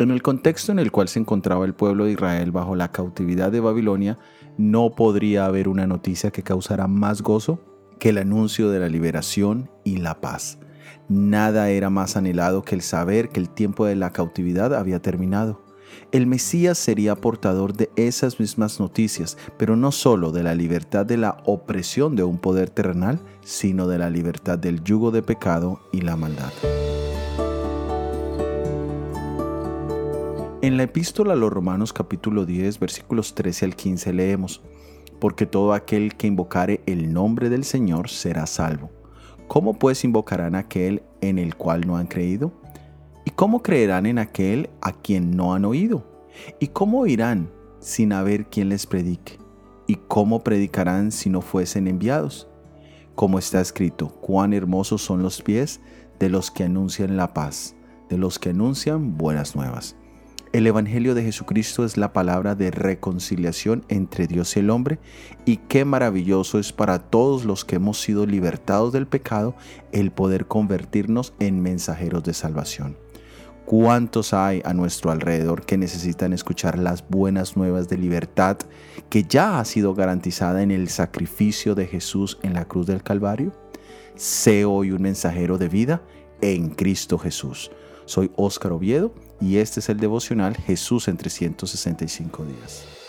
En el contexto en el cual se encontraba el pueblo de Israel bajo la cautividad de Babilonia, no podría haber una noticia que causara más gozo que el anuncio de la liberación y la paz. Nada era más anhelado que el saber que el tiempo de la cautividad había terminado. El Mesías sería portador de esas mismas noticias, pero no solo de la libertad de la opresión de un poder terrenal, sino de la libertad del yugo de pecado y la maldad. En la epístola a los Romanos capítulo 10 versículos 13 al 15 leemos, porque todo aquel que invocare el nombre del Señor será salvo. ¿Cómo pues invocarán aquel en el cual no han creído? ¿Y cómo creerán en aquel a quien no han oído? ¿Y cómo oirán sin haber quien les predique? ¿Y cómo predicarán si no fuesen enviados? Como está escrito, cuán hermosos son los pies de los que anuncian la paz, de los que anuncian buenas nuevas. El Evangelio de Jesucristo es la palabra de reconciliación entre Dios y el hombre y qué maravilloso es para todos los que hemos sido libertados del pecado el poder convertirnos en mensajeros de salvación. ¿Cuántos hay a nuestro alrededor que necesitan escuchar las buenas nuevas de libertad que ya ha sido garantizada en el sacrificio de Jesús en la cruz del Calvario? Sé hoy un mensajero de vida en Cristo Jesús. Soy Óscar Oviedo y este es el devocional Jesús en 365 días.